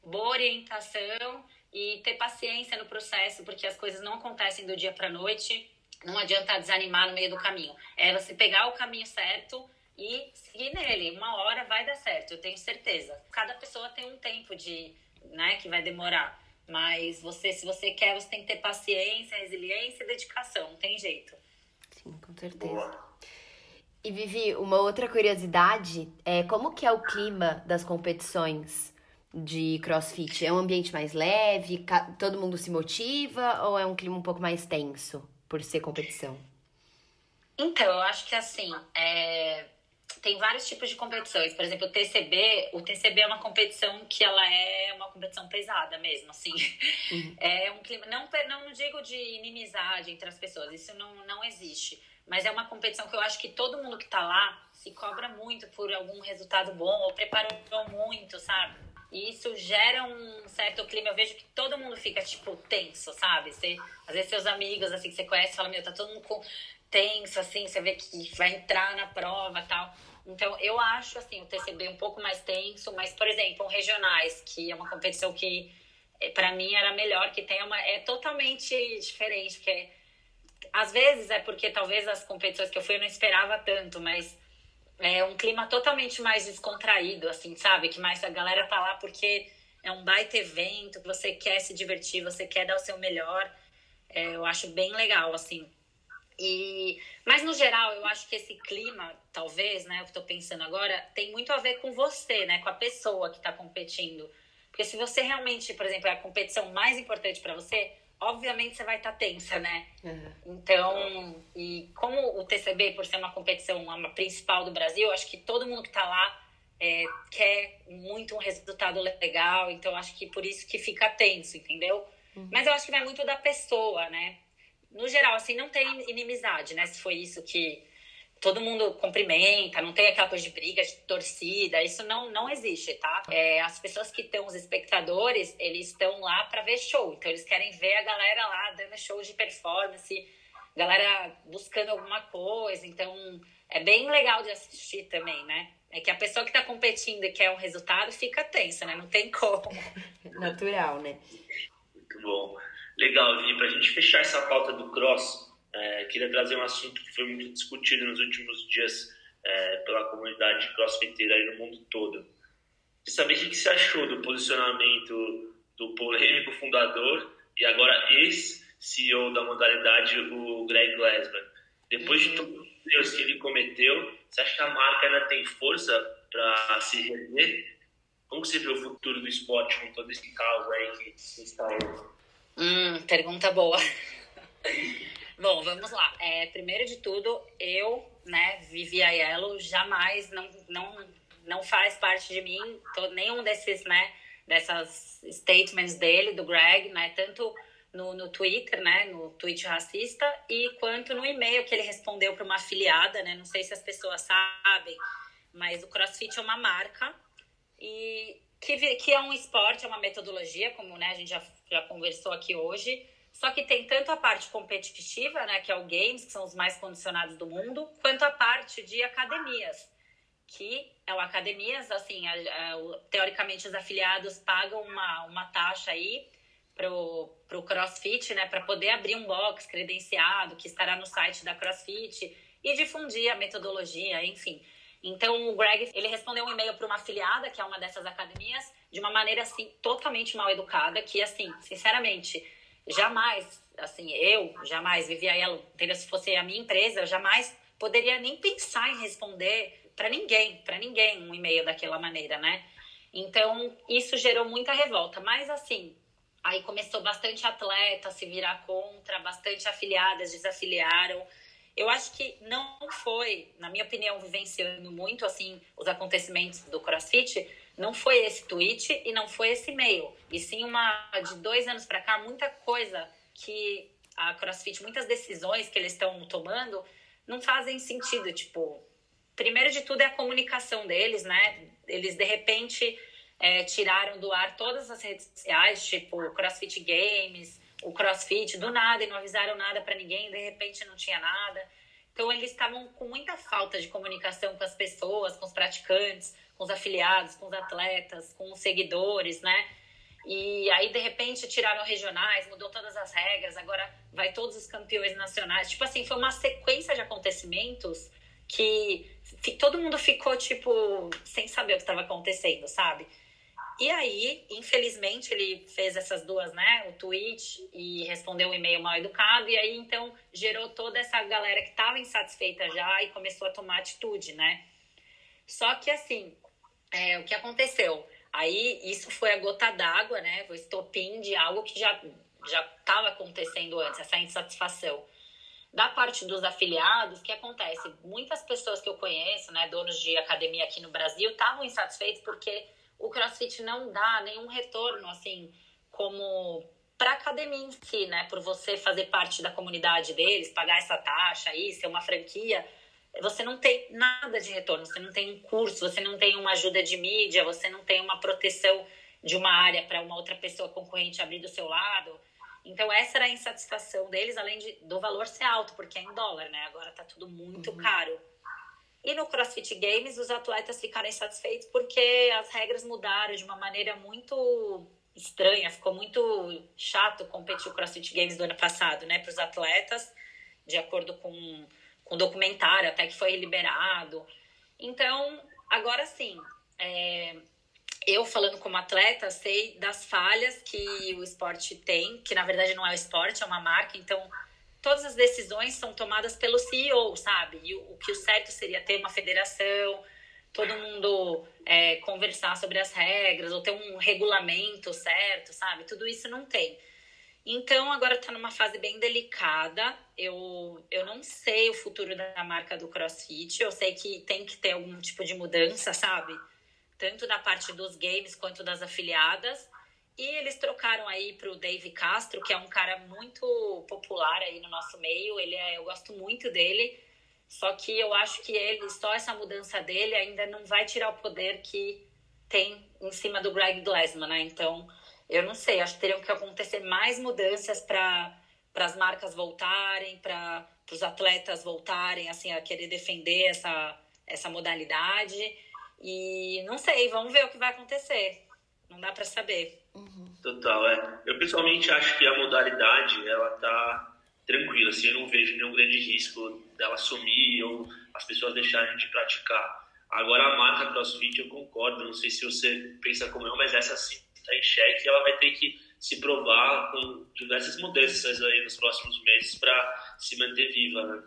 boa orientação e ter paciência no processo, porque as coisas não acontecem do dia para noite. Não adianta desanimar no meio do caminho. É você pegar o caminho certo e seguir nele. Uma hora vai dar certo, eu tenho certeza. Cada pessoa tem um tempo de, né, que vai demorar. Mas você, se você quer, você tem que ter paciência, resiliência e dedicação. Não tem jeito. Sim, com certeza. Boa. E Vivi, uma outra curiosidade é como que é o clima das competições de CrossFit? É um ambiente mais leve, todo mundo se motiva ou é um clima um pouco mais tenso por ser competição? Então, eu acho que assim, é... tem vários tipos de competições. Por exemplo, o TCB, o TCB é uma competição que ela é uma competição pesada mesmo, assim. Uhum. É um clima, não, não digo de inimizade entre as pessoas, isso não, não existe mas é uma competição que eu acho que todo mundo que tá lá se cobra muito por algum resultado bom ou preparou muito, sabe? E isso gera um certo clima. Eu vejo que todo mundo fica, tipo, tenso, sabe? Você, às vezes seus amigos, assim, que você conhece, falam, meu, tá todo mundo com... tenso, assim, você vê que vai entrar na prova tal. Então, eu acho, assim, o TCB um pouco mais tenso, mas, por exemplo, regionais, que é uma competição que, eh, para mim, era melhor, que tem uma... é totalmente diferente, porque às vezes é porque talvez as competições que eu fui eu não esperava tanto, mas é um clima totalmente mais descontraído, assim, sabe? Que mais a galera tá lá porque é um baita evento, você quer se divertir, você quer dar o seu melhor. É, eu acho bem legal, assim. E, mas no geral, eu acho que esse clima, talvez, né, o que eu tô pensando agora, tem muito a ver com você, né, com a pessoa que tá competindo. Porque se você realmente, por exemplo, é a competição mais importante para você, obviamente você vai estar tá tensa, né? Uhum. Então, e como o TCB, por ser uma competição a principal do Brasil, acho que todo mundo que está lá é, quer muito um resultado legal, então acho que por isso que fica tenso, entendeu? Uhum. Mas eu acho que vai muito da pessoa, né? No geral, assim, não tem inimizade, né? Se foi isso que todo mundo cumprimenta, não tem aquela coisa de briga, de torcida, isso não, não existe, tá? É, as pessoas que estão, os espectadores, eles estão lá para ver show, então eles querem ver a galera lá dando show de performance, galera buscando alguma coisa, então é bem legal de assistir também, né? É que a pessoa que tá competindo e quer um resultado fica tensa, né? Não tem como. Natural, né? Muito bom. Legal, Vi. Para a gente fechar essa pauta do cross, é, queria trazer um assunto que foi muito discutido nos últimos dias é, pela comunidade crossfiteira aí no mundo todo. De saber o que você achou do posicionamento do polêmico fundador e agora ex-CEO da modalidade, o Greg Glassman. Depois uhum. de todos os erros que ele cometeu, você acha que a marca ainda tem força para se reerguer? Como você vê o futuro do esporte com todo esse caos aí que está aí? Hum, pergunta boa. Bom, vamos lá. É, primeiro de tudo, eu, né, Vivi Aiello, jamais não, não, não faz parte de mim todo, nenhum desses, né, dessas statements dele, do Greg, né, tanto no, no Twitter, né, no tweet racista, e quanto no e-mail que ele respondeu para uma afiliada, né, não sei se as pessoas sabem, mas o CrossFit é uma marca e que, que é um esporte, é uma metodologia, como né, a gente já, já conversou aqui hoje, só que tem tanto a parte competitiva, né, que é o Games, que são os mais condicionados do mundo, quanto a parte de academias, que é o academias, assim, a, a, teoricamente os afiliados pagam uma, uma taxa aí pro, pro CrossFit, né, para poder abrir um box credenciado que estará no site da CrossFit e difundir a metodologia, enfim. Então o Greg, ele respondeu um e-mail para uma afiliada, que é uma dessas academias, de uma maneira assim totalmente mal educada, que assim, sinceramente, jamais, assim, eu jamais vivia ela, entendeu? Se fosse a minha empresa, eu jamais poderia nem pensar em responder para ninguém, para ninguém um e-mail daquela maneira, né? Então, isso gerou muita revolta, mas assim, aí começou bastante atleta a se virar contra, bastante afiliadas desafiliaram. Eu acho que não foi, na minha opinião, vivenciando muito assim os acontecimentos do CrossFit, não foi esse tweet e não foi esse e-mail. E sim uma de dois anos para cá, muita coisa que a CrossFit, muitas decisões que eles estão tomando não fazem sentido. Tipo, primeiro de tudo é a comunicação deles, né? Eles de repente é, tiraram do ar todas as redes sociais, tipo CrossFit Games, o CrossFit, do nada e não avisaram nada para ninguém, de repente não tinha nada. Então eles estavam com muita falta de comunicação com as pessoas, com os praticantes com os afiliados, com os atletas, com os seguidores, né? E aí, de repente, tiraram regionais, mudou todas as regras, agora vai todos os campeões nacionais. Tipo assim, foi uma sequência de acontecimentos que todo mundo ficou, tipo, sem saber o que estava acontecendo, sabe? E aí, infelizmente, ele fez essas duas, né? O tweet e respondeu um e-mail mal educado. E aí, então, gerou toda essa galera que estava insatisfeita já e começou a tomar atitude, né? Só que, assim, é, o que aconteceu? Aí isso foi a gota d'água, né? O estopim de algo que já já estava acontecendo antes, essa insatisfação. Da parte dos afiliados, o que acontece? Muitas pessoas que eu conheço, né, donos de academia aqui no Brasil, estavam insatisfeitos porque o CrossFit não dá nenhum retorno, assim, como para academia em si, né? Por você fazer parte da comunidade deles, pagar essa taxa aí, ser uma franquia você não tem nada de retorno, você não tem um curso, você não tem uma ajuda de mídia, você não tem uma proteção de uma área para uma outra pessoa concorrente abrir do seu lado. Então, essa era a insatisfação deles, além de, do valor ser alto, porque é em dólar, né? Agora tá tudo muito uhum. caro. E no CrossFit Games, os atletas ficaram insatisfeitos porque as regras mudaram de uma maneira muito estranha, ficou muito chato competir o CrossFit Games do ano passado, né, para os atletas, de acordo com com documentário até que foi liberado. Então, agora sim, é, eu falando como atleta, sei das falhas que o esporte tem, que na verdade não é o esporte, é uma marca, então todas as decisões são tomadas pelo CEO, sabe? E o, o que o certo seria ter uma federação, todo mundo é, conversar sobre as regras, ou ter um regulamento certo, sabe? Tudo isso não tem. Então, agora está numa fase bem delicada. Eu, eu não sei o futuro da marca do CrossFit. Eu sei que tem que ter algum tipo de mudança, sabe? Tanto da parte dos games quanto das afiliadas. E eles trocaram aí para o Dave Castro, que é um cara muito popular aí no nosso meio. Ele é, eu gosto muito dele. Só que eu acho que ele, só essa mudança dele ainda não vai tirar o poder que tem em cima do Greg Glassman, né? Então, eu não sei, acho que teriam que acontecer mais mudanças para as marcas voltarem, para os atletas voltarem assim, a querer defender essa, essa modalidade. E não sei, vamos ver o que vai acontecer. Não dá para saber. Uhum. Total, é. Eu pessoalmente acho que a modalidade, ela tá tranquila, assim, eu não vejo nenhum grande risco dela sumir ou as pessoas deixarem de praticar. Agora a marca CrossFit eu concordo, não sei se você pensa como eu, mas essa sim está em xeque ela vai ter que se provar com diversas mudanças aí nos próximos meses para se manter viva, né?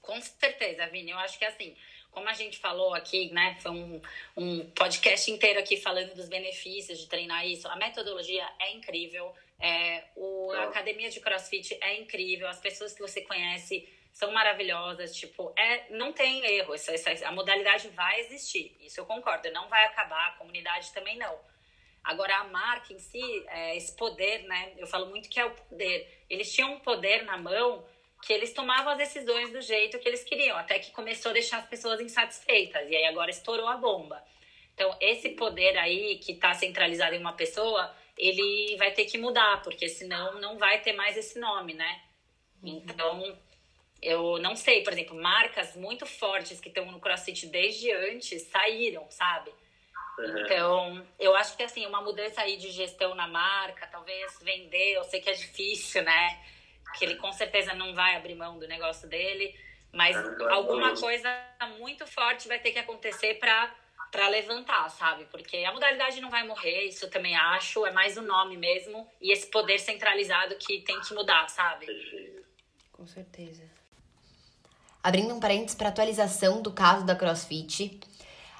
Com certeza, Vini. Eu acho que assim, como a gente falou aqui, né? Foi um, um podcast inteiro aqui falando dos benefícios de treinar isso. A metodologia é incrível. É, o, a academia de crossfit é incrível. As pessoas que você conhece são maravilhosas. Tipo, é, não tem erro. Isso, isso, a modalidade vai existir. Isso eu concordo. Não vai acabar. A comunidade também não. Agora, a marca em si, é, esse poder, né? Eu falo muito que é o poder. Eles tinham um poder na mão que eles tomavam as decisões do jeito que eles queriam, até que começou a deixar as pessoas insatisfeitas, e aí agora estourou a bomba. Então, esse poder aí que está centralizado em uma pessoa, ele vai ter que mudar, porque senão não vai ter mais esse nome, né? Uhum. Então, eu não sei, por exemplo, marcas muito fortes que estão no CrossFit desde antes saíram, sabe? Uhum. Então, eu acho que assim, uma mudança aí de gestão na marca, talvez vender, eu sei que é difícil, né? Que ele com certeza não vai abrir mão do negócio dele, mas é alguma coisa muito forte vai ter que acontecer para para levantar, sabe? Porque a modalidade não vai morrer, isso eu também acho, é mais o nome mesmo e esse poder centralizado que tem que mudar, sabe? Com certeza. Abrindo um parênteses para atualização do caso da CrossFit,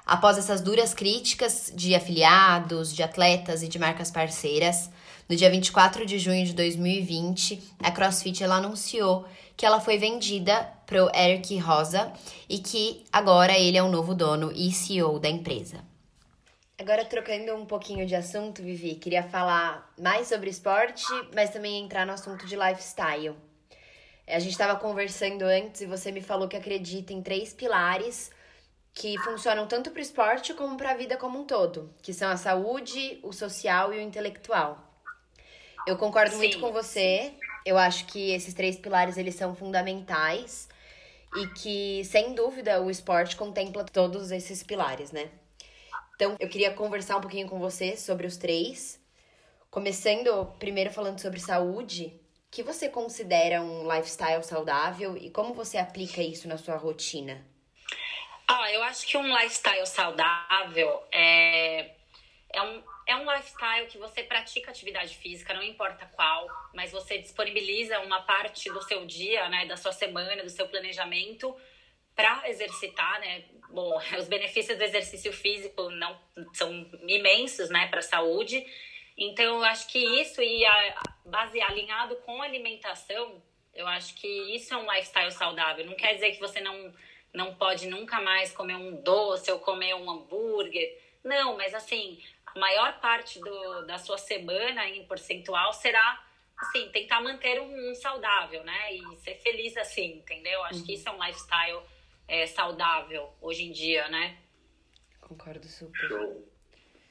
após essas duras críticas de afiliados, de atletas e de marcas parceiras, no dia 24 de junho de 2020, a CrossFit ela anunciou que ela foi vendida para o Eric Rosa e que agora ele é o novo dono e CEO da empresa. Agora, trocando um pouquinho de assunto, Vivi, queria falar mais sobre esporte, mas também entrar no assunto de lifestyle. A gente estava conversando antes e você me falou que acredita em três pilares que funcionam tanto para o esporte como para a vida como um todo, que são a saúde, o social e o intelectual. Eu concordo Sim. muito com você. Eu acho que esses três pilares eles são fundamentais e que, sem dúvida, o esporte contempla todos esses pilares, né? Então, eu queria conversar um pouquinho com você sobre os três. Começando primeiro falando sobre saúde, o que você considera um lifestyle saudável e como você aplica isso na sua rotina? Ah, eu acho que um lifestyle saudável é, é um, é um lifestyle que você pratica atividade física, não importa qual, mas você disponibiliza uma parte do seu dia, né, da sua semana, do seu planejamento para exercitar, né? Bom, os benefícios do exercício físico não são imensos, né, para a saúde. Então, eu acho que isso e a, base alinhado com a alimentação, eu acho que isso é um lifestyle saudável. Não quer dizer que você não não pode nunca mais comer um doce ou comer um hambúrguer. Não, mas assim, a maior parte do, da sua semana em percentual será assim, tentar manter um, um saudável, né? E ser feliz assim, entendeu? Acho uhum. que isso é um lifestyle é, saudável hoje em dia, né? Concordo super. Show.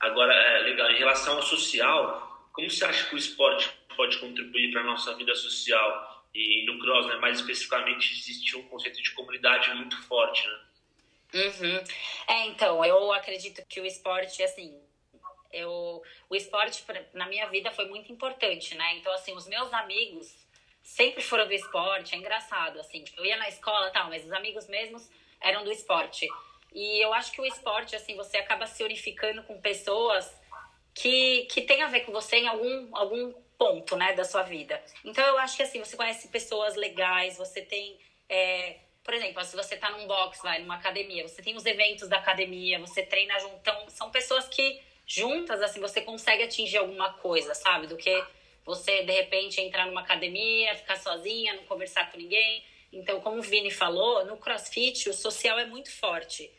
Agora, é, legal, em relação ao social, como você acha que o esporte pode contribuir para a nossa vida social? E no cross, né, mais especificamente, existe um conceito de comunidade muito forte, né? Uhum. É, então, eu acredito que o esporte, assim, eu, o esporte na minha vida foi muito importante, né? Então, assim, os meus amigos sempre foram do esporte, é engraçado, assim, tipo, eu ia na escola tal, mas os amigos mesmos eram do esporte. E eu acho que o esporte, assim, você acaba se unificando com pessoas que, que tem a ver com você em algum, algum ponto, né, da sua vida. Então, eu acho que, assim, você conhece pessoas legais, você tem... É, por exemplo, se você tá num box, vai, numa academia, você tem os eventos da academia, você treina junto, então são pessoas que juntas, assim, você consegue atingir alguma coisa, sabe? Do que você, de repente, entrar numa academia, ficar sozinha, não conversar com ninguém. Então, como o Vini falou, no crossfit o social é muito forte.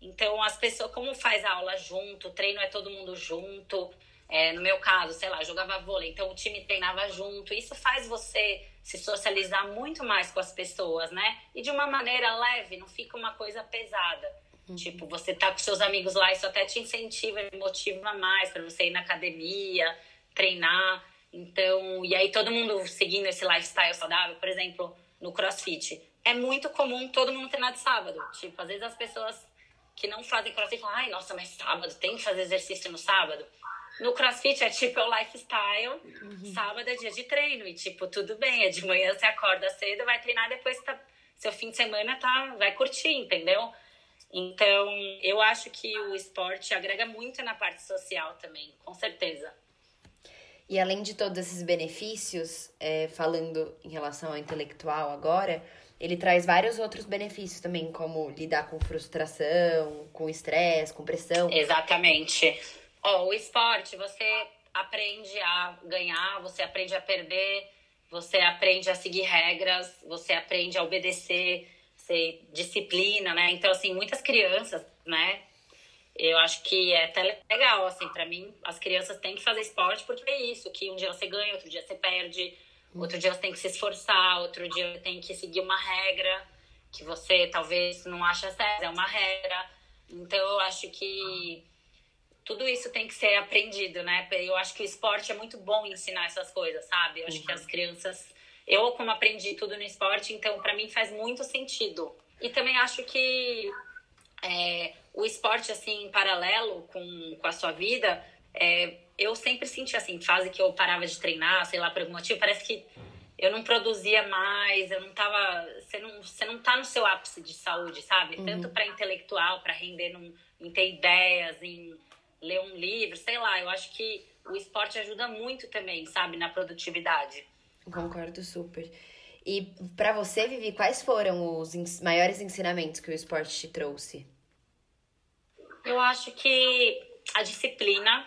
Então, as pessoas, como faz a aula junto, o treino é todo mundo junto. É, no meu caso, sei lá, jogava vôlei, então o time treinava junto. Isso faz você se socializar muito mais com as pessoas, né? E de uma maneira leve, não fica uma coisa pesada. Uhum. Tipo, você tá com seus amigos lá, isso até te incentiva motiva mais para você ir na academia, treinar. Então, e aí todo mundo seguindo esse lifestyle saudável, por exemplo, no CrossFit. É muito comum todo mundo treinar de sábado. Tipo, às vezes as pessoas que não fazem CrossFit falam, ai, nossa, mas sábado, tem que fazer exercício no sábado. no crossfit é tipo é o lifestyle, uhum. sábado é dia de treino. E tipo, tudo bem, é de manhã você acorda cedo, vai treinar, depois tá, seu fim de semana tá, vai curtir, entendeu? Então, eu acho que o esporte agrega muito na parte social também, com certeza. E além de todos esses benefícios, é, falando em relação ao intelectual agora, ele traz vários outros benefícios também, como lidar com frustração, com estresse, com pressão. Exatamente. Oh, o esporte, você aprende a ganhar, você aprende a perder, você aprende a seguir regras, você aprende a obedecer, ser disciplina, né? Então, assim, muitas crianças, né? Eu acho que é até legal, assim, para mim, as crianças têm que fazer esporte porque é isso, que um dia você ganha, outro dia você perde, outro dia você tem que se esforçar, outro dia tem que seguir uma regra que você talvez não acha certa, é uma regra. Então, eu acho que tudo isso tem que ser aprendido, né? Eu acho que o esporte é muito bom ensinar essas coisas, sabe? Eu acho uhum. que as crianças. Eu, como aprendi tudo no esporte, então para mim faz muito sentido. E também acho que é, o esporte, assim, em paralelo com, com a sua vida, é, eu sempre senti assim, fase que eu parava de treinar, sei lá, por algum motivo, parece que eu não produzia mais, eu não tava. Você não, você não tá no seu ápice de saúde, sabe? Uhum. Tanto para intelectual, para render num, em ter ideias, em ler um livro, sei lá, eu acho que o esporte ajuda muito também, sabe, na produtividade. Concordo super. E para você, Vivi, quais foram os maiores ensinamentos que o esporte te trouxe? Eu acho que a disciplina.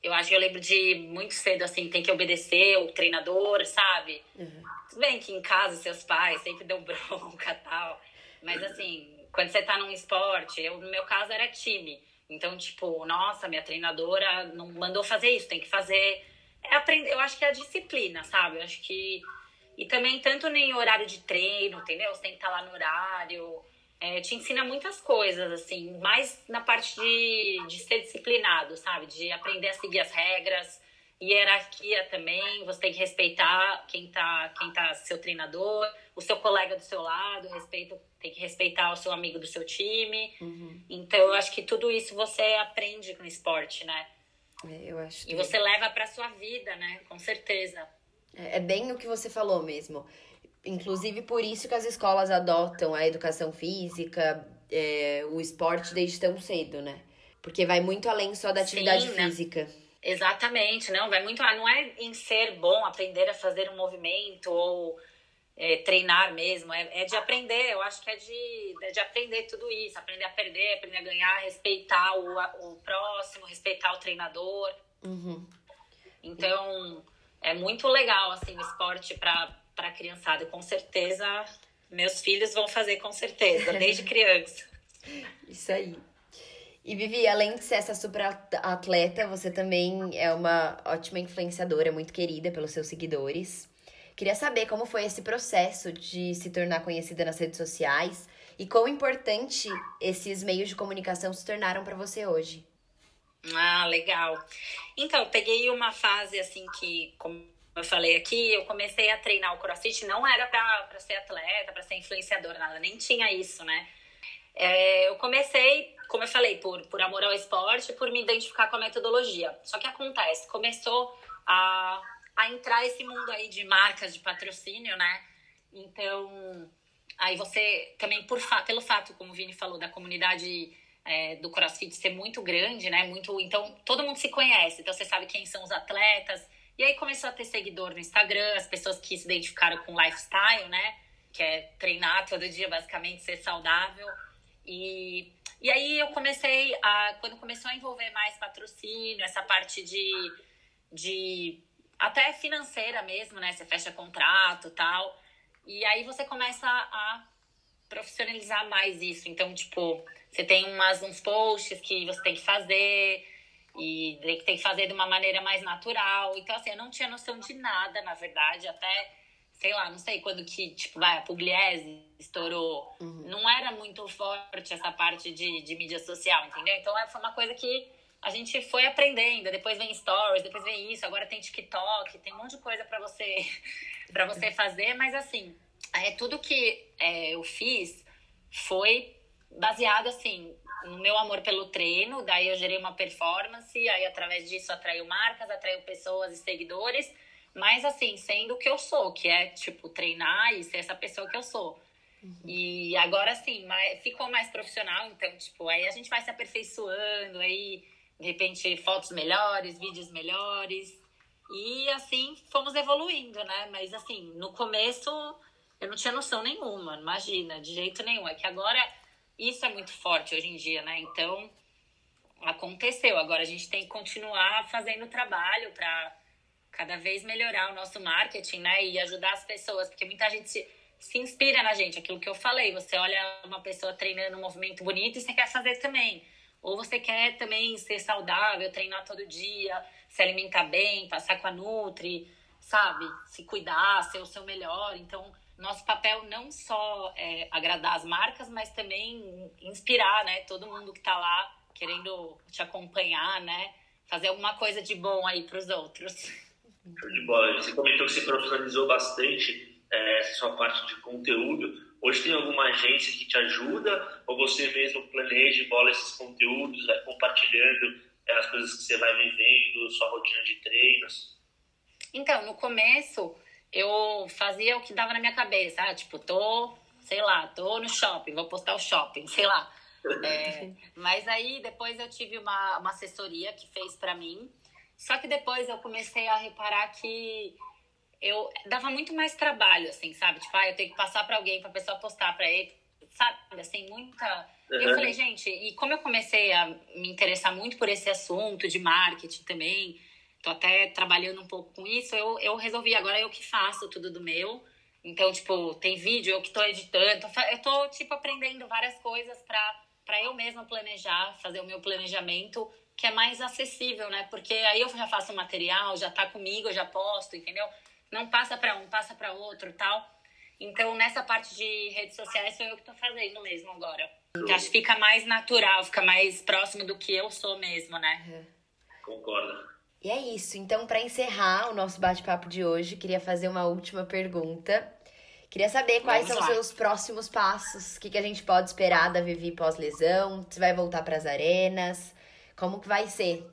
Eu acho que eu lembro de muito cedo, assim, tem que obedecer o treinador, sabe? Uhum. Tudo bem que em casa seus pais sempre deu bronca e tal. Mas, assim, quando você tá num esporte, eu, no meu caso era time. Então, tipo, nossa, minha treinadora não mandou fazer isso, tem que fazer. É aprender, eu acho que é a disciplina, sabe? Eu acho que. E também, tanto em horário de treino, entendeu? Você tem que estar lá no horário. É, te ensina muitas coisas, assim, mais na parte de, de ser disciplinado, sabe? De aprender a seguir as regras, hierarquia também, você tem que respeitar quem tá, quem tá seu treinador, o seu colega do seu lado, respeito, tem que respeitar o seu amigo do seu time. Uhum. Então, eu acho que tudo isso você aprende com o esporte, né? É, eu acho. E você leva pra sua vida, né? Com certeza. É, é bem o que você falou mesmo. Inclusive, por isso que as escolas adotam a educação física, é, o esporte desde tão cedo, né? Porque vai muito além só da atividade Sim, né? física. Né? Exatamente, não, vai muito. Não é em ser bom, aprender a fazer um movimento ou é, treinar mesmo, é, é, de aprender. Eu acho que é de, é de aprender tudo isso, aprender a perder, aprender a ganhar, respeitar o, o próximo, respeitar o treinador. Uhum. Então, é muito legal assim o esporte para para criançada. Com certeza, meus filhos vão fazer com certeza, desde criança. Isso aí. E Vivi, além de ser essa super atleta, você também é uma ótima influenciadora, muito querida pelos seus seguidores. Queria saber como foi esse processo de se tornar conhecida nas redes sociais e quão importante esses meios de comunicação se tornaram para você hoje. Ah, legal. Então, peguei uma fase assim que, como eu falei aqui, eu comecei a treinar o crossfit, não era para ser atleta, para ser influenciadora, nada, nem tinha isso, né? É, eu comecei como eu falei, por, por amor ao esporte, por me identificar com a metodologia. Só que acontece, começou a, a entrar esse mundo aí de marcas de patrocínio, né? Então, aí você também, por pelo fato, como o Vini falou, da comunidade é, do CrossFit ser muito grande, né? Muito, então, todo mundo se conhece, então você sabe quem são os atletas. E aí começou a ter seguidor no Instagram, as pessoas que se identificaram com lifestyle, né? Que é treinar todo dia, basicamente, ser saudável. E e aí eu comecei a. Quando começou a envolver mais patrocínio, essa parte de. de até financeira mesmo, né? Você fecha contrato tal. E aí você começa a profissionalizar mais isso. Então, tipo, você tem umas, uns posts que você tem que fazer e tem que fazer de uma maneira mais natural. Então, assim, eu não tinha noção de nada, na verdade, até sei lá, não sei quando que, tipo, vai, a Pugliese estourou. Uhum. Não era muito forte essa parte de, de mídia social, entendeu? Então é, foi uma coisa que a gente foi aprendendo. Depois vem stories, depois vem isso, agora tem TikTok, tem um monte de coisa para você para você fazer, mas assim, é, tudo que é, eu fiz foi baseado assim no meu amor pelo treino, daí eu gerei uma performance, aí através disso atraiu marcas, atraiu pessoas e seguidores, mas assim, sendo o que eu sou, que é tipo treinar e ser essa pessoa que eu sou. Uhum. E agora sim, ficou mais profissional, então, tipo, aí a gente vai se aperfeiçoando, aí, de repente, fotos melhores, vídeos melhores. E assim fomos evoluindo, né? Mas assim, no começo eu não tinha noção nenhuma, imagina, de jeito nenhum. É que agora isso é muito forte hoje em dia, né? Então, aconteceu. Agora a gente tem que continuar fazendo o trabalho para cada vez melhorar o nosso marketing, né? E ajudar as pessoas, porque muita gente se, se inspira na gente, aquilo que eu falei. Você olha uma pessoa treinando um movimento bonito e você quer fazer também. Ou você quer também ser saudável, treinar todo dia, se alimentar bem, passar com a Nutri, sabe? Se cuidar, ser o seu melhor. Então, nosso papel não só é agradar as marcas, mas também inspirar, né? Todo mundo que está lá querendo te acompanhar, né? Fazer alguma coisa de bom aí para os outros. Show de bola. Você comentou que você profissionalizou bastante é, sua parte de conteúdo. Hoje tem alguma agência que te ajuda ou você mesmo planeja e bola esses conteúdos, vai compartilhando é, as coisas que você vai vivendo, sua rotina de treinos? Então, no começo eu fazia o que dava na minha cabeça. Ah, tipo, tô, sei lá, tô no shopping, vou postar o shopping, sei lá. É, mas aí depois eu tive uma, uma assessoria que fez para mim. Só que depois eu comecei a reparar que eu dava muito mais trabalho, assim, sabe? Tipo, ah, eu tenho que passar para alguém, pra pessoa postar para ele, sabe? Assim, muita. Uhum. Eu falei, gente, e como eu comecei a me interessar muito por esse assunto de marketing também, tô até trabalhando um pouco com isso, eu, eu resolvi, agora eu que faço tudo do meu. Então, tipo, tem vídeo, eu que tô editando, eu tô, tipo, aprendendo várias coisas pra, pra eu mesma planejar, fazer o meu planejamento, que é mais acessível, né? Porque aí eu já faço o material, já tá comigo, eu já posto, entendeu? Não passa para um, passa para outro tal. Então, nessa parte de redes sociais, sou eu que tô fazendo mesmo agora. Então, acho que fica mais natural, fica mais próximo do que eu sou mesmo, né? Concordo. E é isso. Então, para encerrar o nosso bate-papo de hoje, queria fazer uma última pergunta. Queria saber quais Vamos são os seus próximos passos, o que, que a gente pode esperar da Vivi pós-lesão, se vai voltar para as arenas, como que vai ser?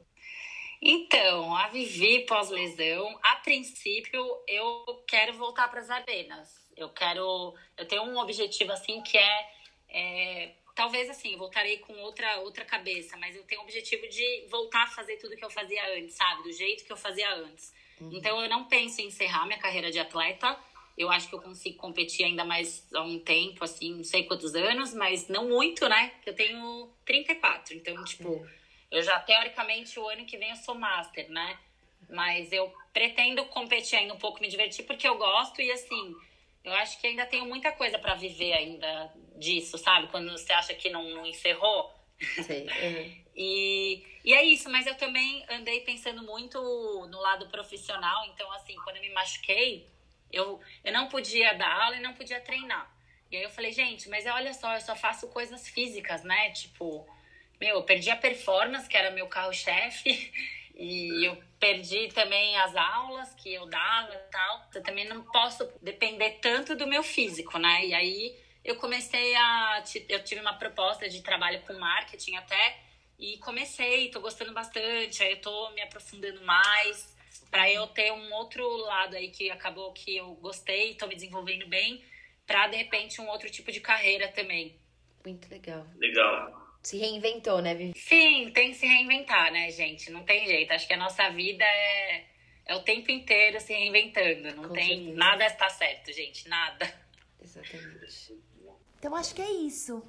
Então, a Vivi pós-lesão, a princípio, eu quero voltar para as arenas. Eu quero, eu tenho um objetivo assim que é, é talvez assim, voltarei com outra outra cabeça, mas eu tenho o objetivo de voltar a fazer tudo que eu fazia antes, sabe? Do jeito que eu fazia antes. Uhum. Então eu não penso em encerrar minha carreira de atleta. Eu acho que eu consigo competir ainda mais há um tempo, assim, não sei quantos anos, mas não muito, né? Eu tenho 34, então, tipo, uhum. Eu já teoricamente o ano que vem eu sou master, né? Mas eu pretendo competir ainda um pouco, me divertir, porque eu gosto e assim, eu acho que ainda tenho muita coisa para viver ainda disso, sabe? Quando você acha que não, não encerrou. Sim. Uhum. e, e é isso, mas eu também andei pensando muito no lado profissional. Então, assim, quando eu me machuquei, eu, eu não podia dar aula e não podia treinar. E aí eu falei, gente, mas olha só, eu só faço coisas físicas, né? Tipo, meu, eu perdi a performance, que era meu carro-chefe. E eu perdi também as aulas que eu dava e tal. Eu também não posso depender tanto do meu físico, né? E aí eu comecei a. Eu tive uma proposta de trabalho com marketing até. E comecei, tô gostando bastante. Aí eu tô me aprofundando mais. para eu ter um outro lado aí que acabou que eu gostei, tô me desenvolvendo bem. Pra de repente um outro tipo de carreira também. Muito legal. Legal se reinventou, né, Vivi? Sim, tem que se reinventar, né, gente? Não tem jeito. Acho que a nossa vida é, é o tempo inteiro se reinventando. Não Com tem certeza. nada está certo, gente. Nada. Exatamente. Então acho que é isso.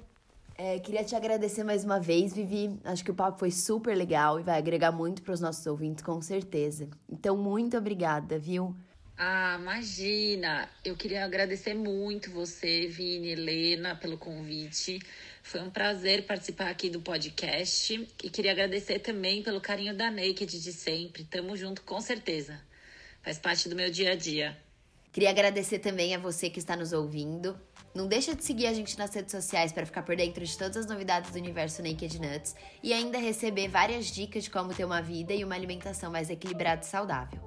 É, queria te agradecer mais uma vez, Vivi. Acho que o papo foi super legal e vai agregar muito para os nossos ouvintes, com certeza. Então, muito obrigada, viu? Ah, imagina! Eu queria agradecer muito você, Vini, Helena, pelo convite. Foi um prazer participar aqui do podcast e queria agradecer também pelo carinho da Naked de sempre. Tamo junto com certeza. Faz parte do meu dia a dia. Queria agradecer também a você que está nos ouvindo. Não deixa de seguir a gente nas redes sociais para ficar por dentro de todas as novidades do universo Naked Nuts e ainda receber várias dicas de como ter uma vida e uma alimentação mais equilibrada e saudável.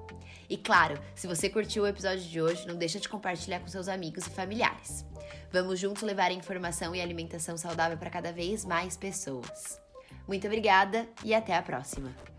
E claro, se você curtiu o episódio de hoje, não deixa de compartilhar com seus amigos e familiares. Vamos juntos levar informação e alimentação saudável para cada vez mais pessoas. Muito obrigada e até a próxima!